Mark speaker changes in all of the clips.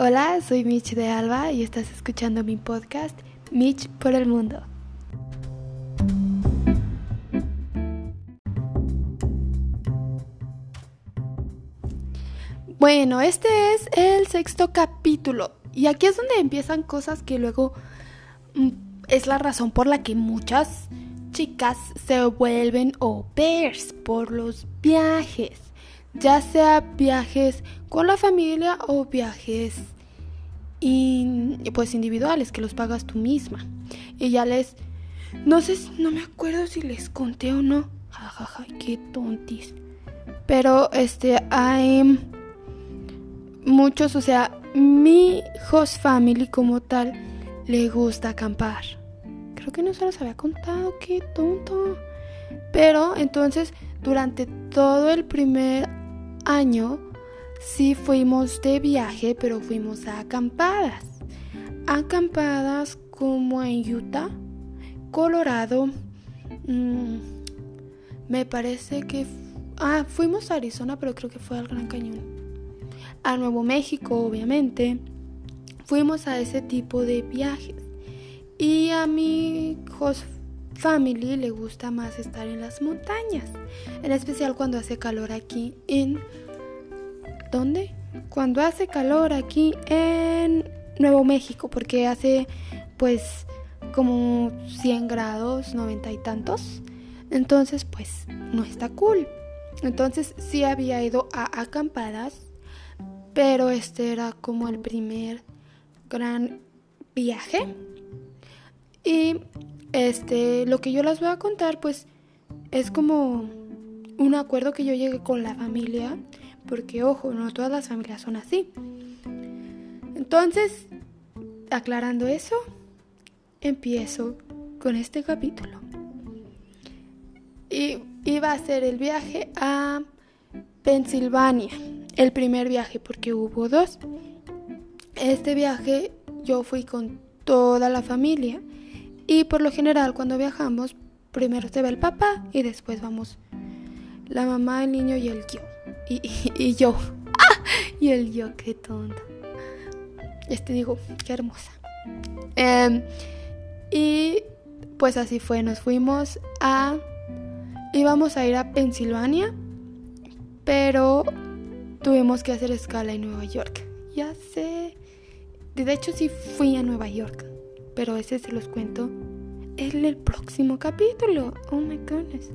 Speaker 1: Hola, soy Mitch de Alba y estás escuchando mi podcast Mitch por el Mundo. Bueno, este es el sexto capítulo y aquí es donde empiezan cosas que luego mm, es la razón por la que muchas chicas se vuelven au pairs por los viajes ya sea viajes con la familia o viajes pues individuales que los pagas tú misma. Y ya les no sé, no me acuerdo si les conté o no. Jajaja, qué tontis. Pero este hay muchos, o sea, mi host family como tal le gusta acampar. Creo que no se los había contado, qué tonto. Pero entonces, durante todo el primer año sí fuimos de viaje, pero fuimos a acampadas. Acampadas como en Utah, Colorado. Mm, me parece que... Ah, fuimos a Arizona, pero creo que fue al Gran Cañón. A Nuevo México, obviamente. Fuimos a ese tipo de viajes. Y a host family le gusta más estar en las montañas, en especial cuando hace calor aquí en ¿dónde? Cuando hace calor aquí en Nuevo México, porque hace pues como 100 grados, 90 y tantos. Entonces, pues no está cool. Entonces sí había ido a acampadas, pero este era como el primer gran viaje. Y este, lo que yo les voy a contar, pues, es como un acuerdo que yo llegué con la familia, porque ojo, no todas las familias son así. Entonces, aclarando eso, empiezo con este capítulo. Y iba a ser el viaje a Pensilvania, el primer viaje, porque hubo dos. Este viaje yo fui con toda la familia y por lo general cuando viajamos, primero se ve el papá y después vamos la mamá, el niño y el yo. Y, yo. ¡Ah! Y el yo, qué tonta. Este digo, qué hermosa. Em, y pues así fue, nos fuimos a... Íbamos a ir a Pensilvania, pero tuvimos que hacer escala en Nueva York. Ya sé. De hecho sí fui a Nueva York pero ese se los cuento en el próximo capítulo. Oh my goodness.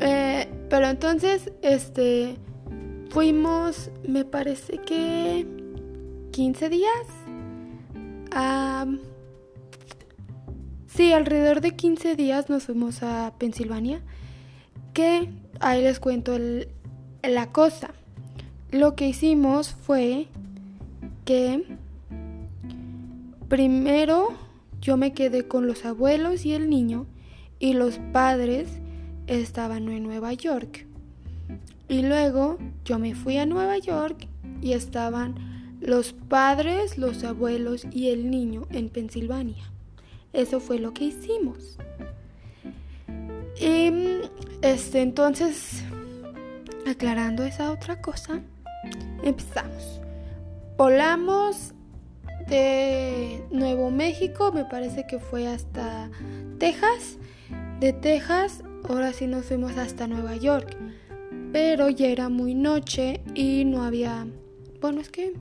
Speaker 1: Eh, pero entonces, este, fuimos, me parece que 15 días. sí, alrededor de 15 días nos fuimos a Pensilvania. Que ahí les cuento la cosa. Lo que hicimos fue que Primero yo me quedé con los abuelos y el niño y los padres estaban en Nueva York. Y luego yo me fui a Nueva York y estaban los padres, los abuelos y el niño en Pensilvania. Eso fue lo que hicimos. Y este entonces aclarando esa otra cosa, empezamos. Volamos de Nuevo México, me parece que fue hasta Texas. De Texas, ahora sí nos fuimos hasta Nueva York. Pero ya era muy noche y no había... Bueno, es que...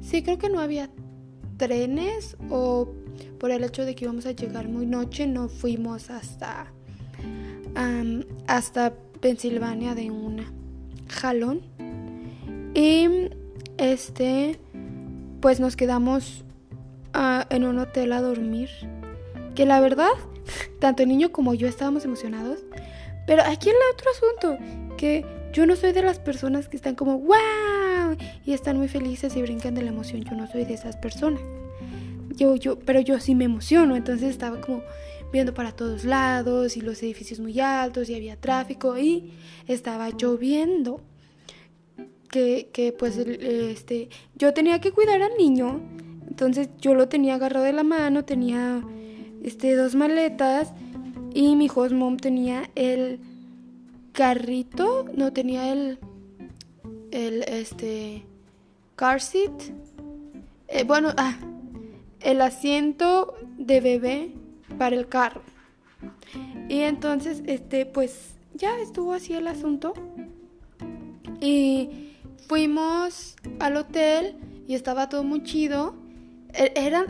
Speaker 1: Sí, creo que no había trenes o por el hecho de que íbamos a llegar muy noche no fuimos hasta... hasta Pensilvania de una jalón. Y este pues nos quedamos ah, en un hotel a dormir. Que la verdad, tanto el niño como yo estábamos emocionados. Pero aquí el otro asunto, que yo no soy de las personas que están como wow y están muy felices y brincan de la emoción. Yo no soy de esas personas. Yo, yo, pero yo sí me emociono. Entonces estaba como viendo para todos lados y los edificios muy altos y había tráfico y estaba lloviendo que, pues este, yo tenía que cuidar al niño, entonces yo lo tenía agarrado de la mano, tenía este, dos maletas y mi host mom tenía el carrito, no tenía el, el, este, car seat. Eh, bueno, ah, el asiento de bebé para el carro. Y entonces, este, pues ya estuvo así el asunto. Y fuimos al hotel y estaba todo muy chido. E-, era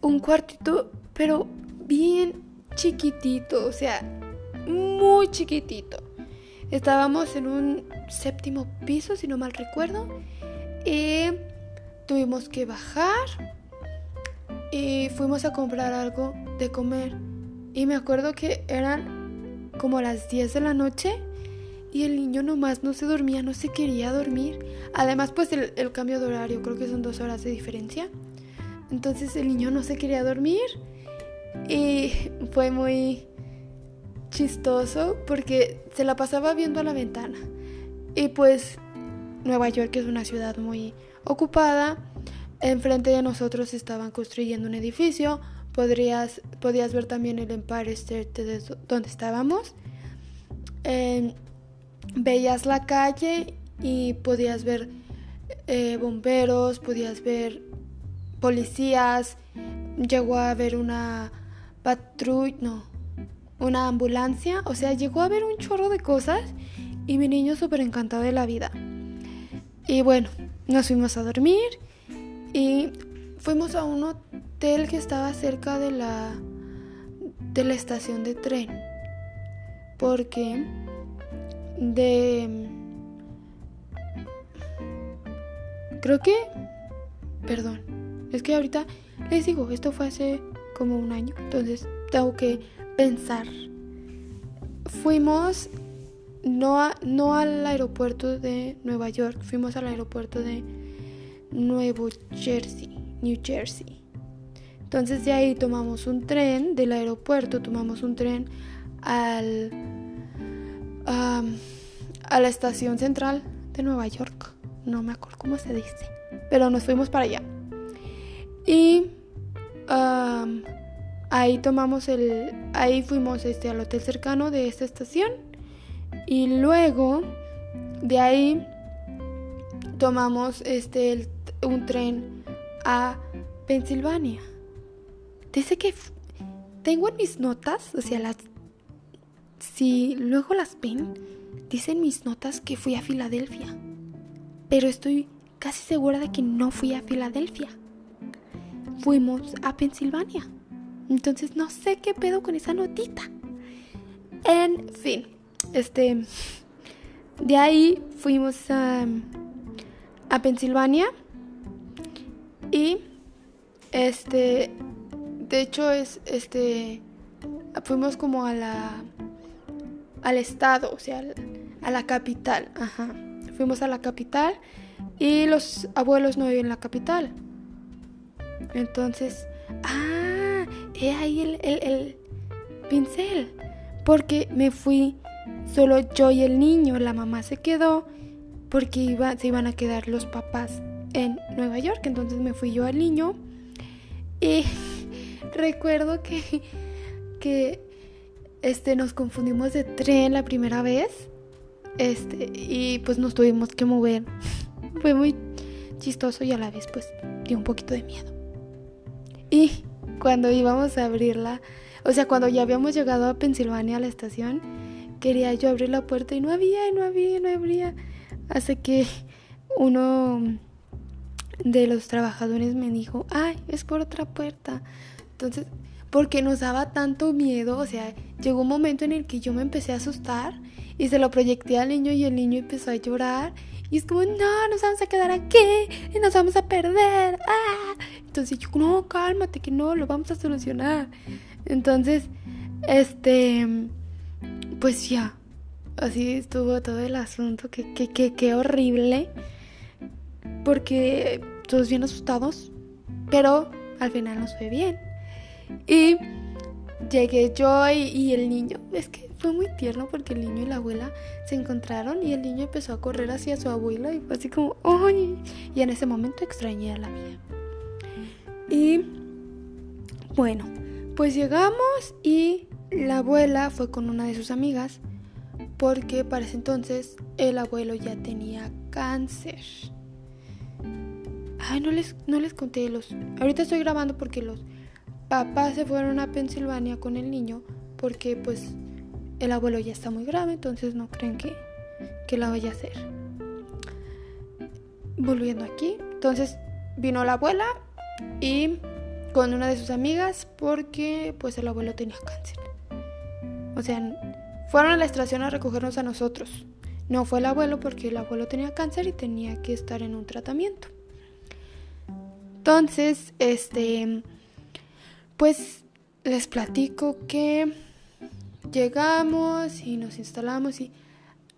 Speaker 1: un cuartito, pero bien chiquitito, o sea, muy chiquitito. Estábamos en un séptimo piso, si no mal recuerdo, y tuvimos que bajar y fuimos a comprar algo de comer. Y me acuerdo que eran como las 10 de la noche y el niño nomás no se dormía, no se quería dormir. Además, pues el, cambio de horario, creo que son dos horas de diferencia. Entonces el niño no se quería dormir y fue muy chistoso porque se la pasaba viendo a la ventana. Y pues Nueva York es una ciudad muy ocupada. Enfrente de nosotros estaban construyendo un edificio. Podrías, podías ver también el Empire State de donde estábamos. Veías la calle y podías ver eh, bomberos, podías ver policías. Llegó a haber una patrulla, no, una ambulancia. O sea, llegó a haber un chorro de cosas y mi niño súper encantado de la vida. Y bueno, nos fuimos a dormir y fuimos a un hotel que estaba cerca de la de la estación de tren. Porque de creo que perdón, es que ahorita les digo, esto fue hace como un año, entonces tengo que pensar. Fuimos no, no al aeropuerto de Nueva York, fuimos al aeropuerto de Nuevo Jersey, New Jersey. Entonces de ahí tomamos un tren del aeropuerto, tomamos un tren al a la estación central de Nueva York. No me acuerdo cómo se dice, pero nos fuimos para allá. Y ahí tomamos el, ahí fuimos este al hotel cercano de esta estación y luego de ahí tomamos este un tren a Pensilvania. Dice que tengo en mis notas, o sea, las si luego las ven, dicen mis notas que fui a Filadelfia. Pero estoy casi segura de que no fui a Filadelfia. Fuimos a Pensilvania. Entonces no sé qué pedo con esa notita. En fin, este de ahí fuimos a, a Pensilvania y este de hecho es este fuimos como a la al estado, o sea, a la capital. Ajá. Fuimos a la capital y los abuelos no viven en la capital. Entonces, ah, he ahí el, el, pincel. Porque me fui solo yo y el niño. La mamá se quedó porque iba, se iban a quedar los papás en Nueva York. Entonces me fui yo al niño. Y recuerdo que, que este, nos confundimos de tren la primera vez. Este, y pues nos tuvimos que mover. Fue muy chistoso y a la vez pues dio un poquito de miedo. Y cuando íbamos a abrirla, o sea, cuando ya habíamos llegado a Pensilvania a la estación, quería yo abrir la puerta y no había, y no había, y no había. Así que uno de los trabajadores me dijo, ay, es por otra puerta. Entonces porque nos daba tanto miedo, o sea, llegó un momento en el que yo me empecé a asustar y se lo proyecté al niño y el niño empezó a llorar y es como, no, nos vamos a quedar aquí y nos vamos a perder. ¡Ah! Entonces yo, no, cálmate, que no, lo vamos a solucionar. Entonces, este, pues ya, así estuvo todo el asunto, que, que, que, que horrible, porque todos bien asustados, pero al final nos fue bien. Y llegué yo y, el niño. Es que fue muy tierno porque el niño y la abuela se encontraron y el niño empezó a correr hacia su abuela y fue así como, ¡ay! Y en ese momento extrañé a la mía. Y bueno, pues llegamos y la abuela fue con una de sus amigas porque para ese entonces el abuelo ya tenía cáncer. Ay, no les, no les conté los... Ahorita estoy grabando porque los papás se fueron a Pensilvania con el niño porque pues el abuelo ya está muy grave, entonces no creen que, que la vaya a hacer. Volviendo aquí, entonces vino la abuela y con una de sus amigas porque pues el abuelo tenía cáncer. O sea, fueron a la estación a recogernos a nosotros. No fue el abuelo porque el abuelo tenía cáncer y tenía que estar en un tratamiento. Entonces, este, pues les platico que llegamos y nos instalamos y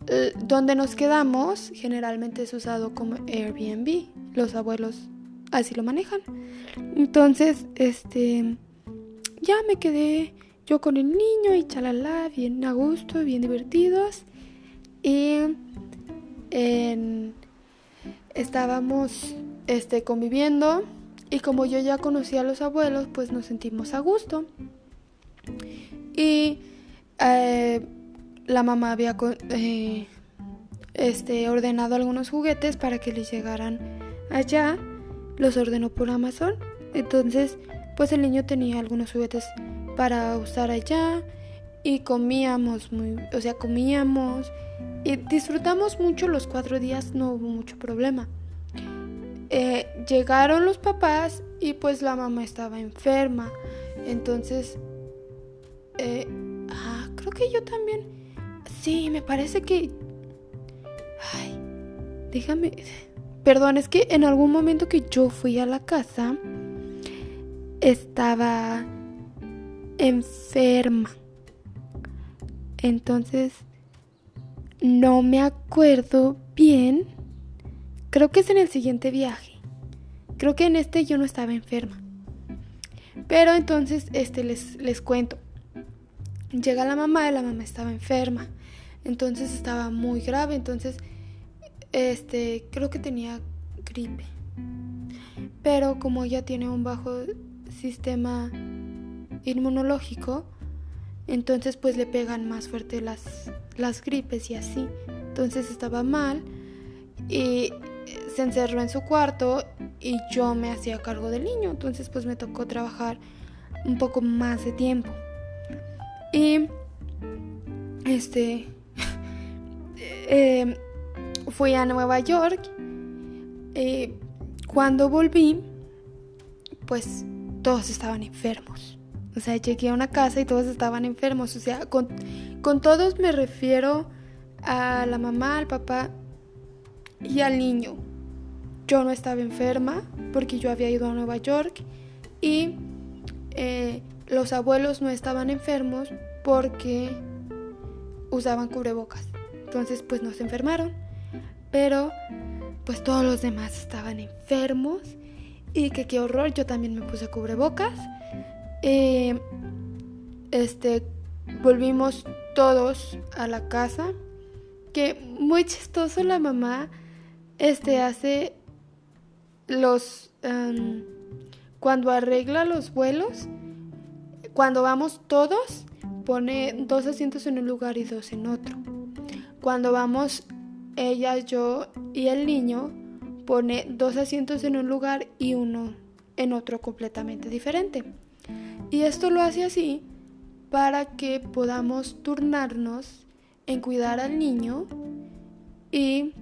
Speaker 1: eh, donde nos quedamos generalmente es usado como Airbnb. Los abuelos así lo manejan. Entonces, este, ya me quedé yo con el niño y chalala, bien a gusto, bien divertidos. Y estábamos este, conviviendo y como yo ya conocía a los abuelos, pues nos sentimos a gusto. Y eh, la mamá había eh, este, ordenado algunos juguetes para que les llegaran allá. Los ordenó por Amazon. Entonces, pues el niño tenía algunos juguetes para usar allá y comíamos muy, o sea, comíamos y disfrutamos mucho los cuatro días, no hubo mucho problema. Eh, llegaron los papás y pues la mamá estaba enferma, entonces, eh, ah, creo que yo también, sí, me parece que, ay, déjame, perdón, es que en algún momento que yo fui a la casa, estaba enferma. Entonces, no me acuerdo bien. Creo que es en el siguiente viaje. Creo que en este yo no estaba enferma. Pero entonces, este les, les cuento. Llega la mamá y la mamá estaba enferma. Entonces estaba muy grave. Entonces, este, creo que tenía gripe. Pero como ella tiene un bajo sistema inmunológico, entonces pues le pegan más fuerte las, las gripes y así. Entonces estaba mal y se encerró en su cuarto y yo me hacía cargo del niño. Entonces pues me tocó trabajar un poco más de tiempo. Y este eh, fui a Nueva York. Eh, cuando volví, pues todos estaban enfermos. O sea, llegué a una casa y todos estaban enfermos. O sea, con, con todos me refiero a la mamá, al papá y al niño. Yo no estaba enferma porque yo había ido a Nueva York y eh, los abuelos no estaban enfermos porque usaban cubrebocas. Entonces pues no se enfermaron. Pero pues todos los demás estaban enfermos y que qué horror, yo también me puse cubrebocas. Eh, este, volvimos todos a la casa. Que muy chistoso la mamá este hace los em, cuando arregla los vuelos cuando vamos todos pone dos asientos en un lugar y dos en otro cuando vamos ella yo y el niño pone dos asientos en un lugar y uno en otro completamente diferente. Y esto lo hace así para que podamos turnarnos en cuidar al niño y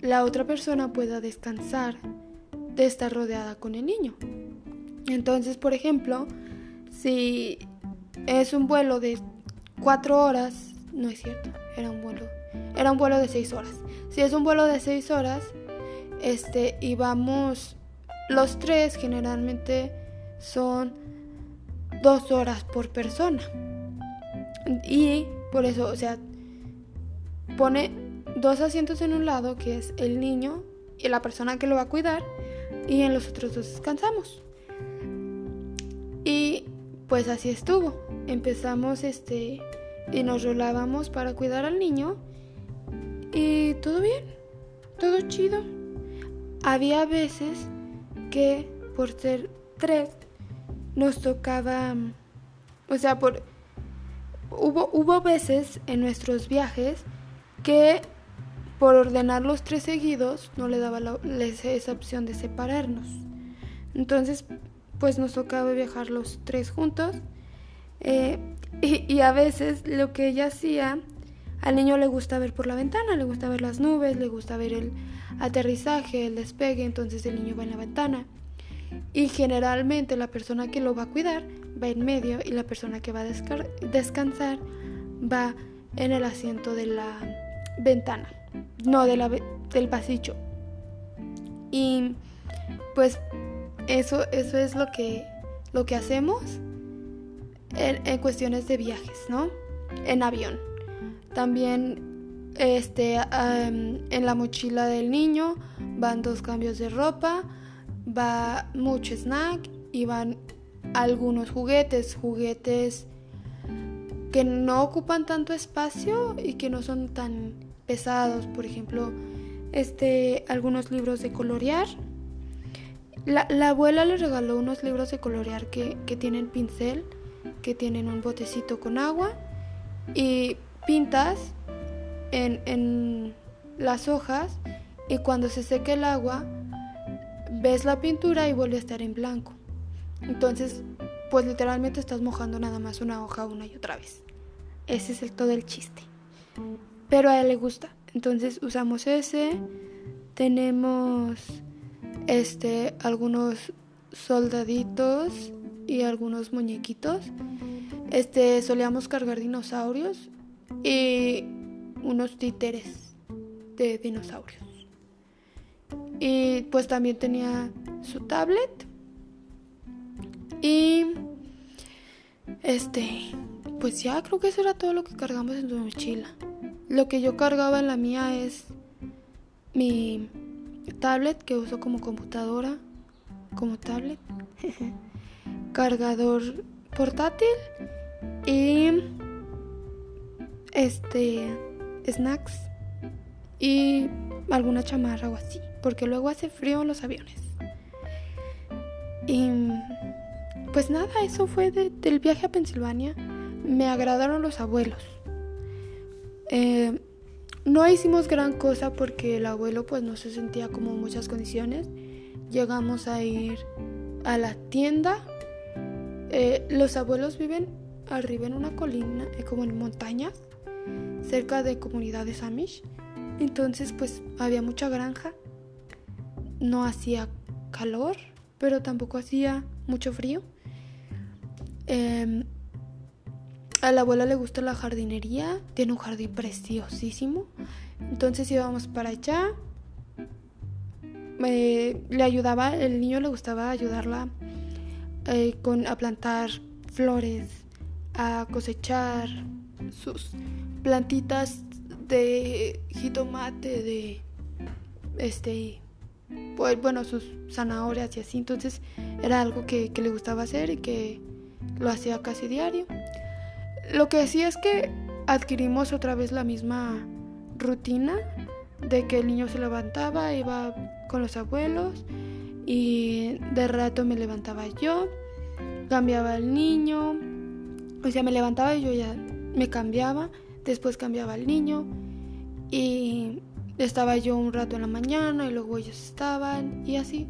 Speaker 1: la otra persona pueda descansar de estar rodeada con el niño. Entonces, por ejemplo, si es un vuelo de cuatro horas, no es cierto, era un vuelo, era un vuelo de seis horas. Si es un vuelo de seis horas, este, y vamos, los tres generalmente son dos horas por persona. Y por eso, o sea, pone dos asientos en un lado, que es el niño y la persona que lo va a cuidar, y en los otros dos descansamos. Y pues así estuvo. Empezamos este y nos rolábamos para cuidar al niño y todo bien, todo chido. Había veces que por ser tres nos tocaba, o sea, por hubo, hubo veces en nuestros viajes que por ordenar los tres seguidos no le daba esa opción de separarnos. Entonces, pues nos tocaba viajar los tres juntos. Eh, y, y, a veces lo que ella hacía, al niño le gusta ver por la ventana, le gusta ver las nubes, le gusta ver el aterrizaje, el despegue, entonces el niño va en la ventana. Y generalmente la persona que lo va a cuidar va en medio y la persona que va a descansar va en el asiento de la ventana, no de la, del pasillo. Y pues eso, eso es lo que, lo que hacemos en, cuestiones de viajes, ¿no? En avión. También este, en la mochila del niño van dos cambios de ropa, va mucho snack y van algunos juguetes, juguetes que no ocupan tanto espacio y que no son tan pesados, por ejemplo, este algunos libros de colorear. La, abuela le regaló unos libros de colorear que, tienen pincel, que tienen un botecito con agua y pintas en, en las hojas y cuando se seque el agua ves la pintura y vuelve a estar en blanco. Entonces, pues literalmente estás mojando nada más una hoja una y otra vez. Ese es el todo el chiste. Pero a él le gusta. Entonces usamos ese. Tenemos este algunos soldaditos y algunos muñequitos. Este solíamos cargar dinosaurios y unos títeres de dinosaurios. Y pues también tenía su tablet. Y este, pues ya creo que eso era todo lo que cargamos en su mochila. Lo que yo cargaba en la mía es mi tablet que uso como computadora, como tablet, cargador portátil y este snacks y alguna chamarra o así porque luego hace frío en los aviones. Y pues nada, eso fue del viaje a Pensilvania. Me agradaron los abuelos. Eh, no hicimos gran cosa porque el abuelo pues no se sentía como en muchas condiciones. Llegamos a ir a la tienda. Eh, los abuelos viven arriba en una colina, eh, como en montañas, cerca de comunidades Amish. Entonces pues había mucha granja no hacía calor, pero tampoco hacía mucho frío. Em, a la abuela le gusta la jardinería, tiene un jardín preciosísimo. Entonces íbamos para allá. le ayudaba, el niño le gustaba ayudarla eh, con, a plantar flores, a cosechar sus plantitas de jitomate, de este pues bueno, sus zanahorias y así. Entonces era algo que, le gustaba hacer y que lo hacía casi diario. Lo que sí es que adquirimos otra vez la misma rutina de que el niño se levantaba, iba con los abuelos y de rato me levantaba yo, cambiaba el niño, o sea, me levantaba y yo ya me cambiaba, después cambiaba el niño y estaba yo un rato en la mañana y luego ellos estaban y así.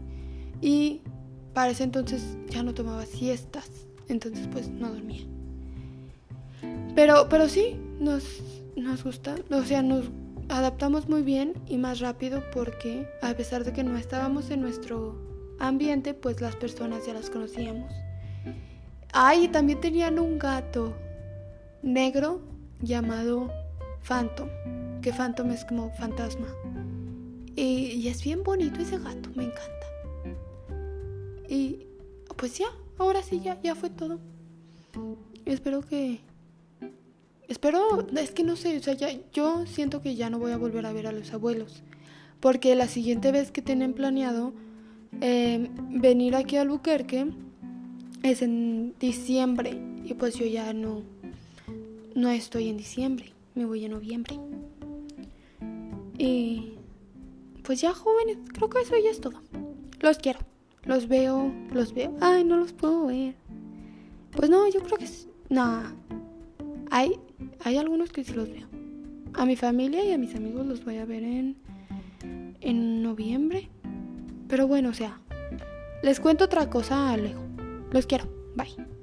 Speaker 1: Y para ese entonces ya no tomaba siestas, entonces pues no dormía. Pero, pero sí, nos, nos gusta, o sea, nos adaptamos muy bien y más rápido porque a pesar de que no estábamos en nuestro ambiente, pues las personas ya las conocíamos. Ay, también tenían un gato negro llamado Phantom que Phantom es como fantasma. Y, es bien bonito ese gato, me encanta. Y pues ya, ahora sí, ya, ya fue todo. Espero que... Espero, es que no sé, o sea, ya, yo siento que ya no voy a volver a ver a los abuelos. Porque la siguiente vez que tienen planeado em, venir aquí a Albuquerque es en diciembre. Y pues yo ya no, no estoy en diciembre, me voy en noviembre. Y pues ya jóvenes, creo que eso ya es todo. Los quiero. Los veo, los veo. Ay, no los puedo ver. Pues no, yo creo que es... Hay, hay algunos que sí los veo. a mi familia y a mis amigos los voy a ver en, en noviembre. Pero bueno, o sea, les cuento otra cosa luego. Los quiero. Bye.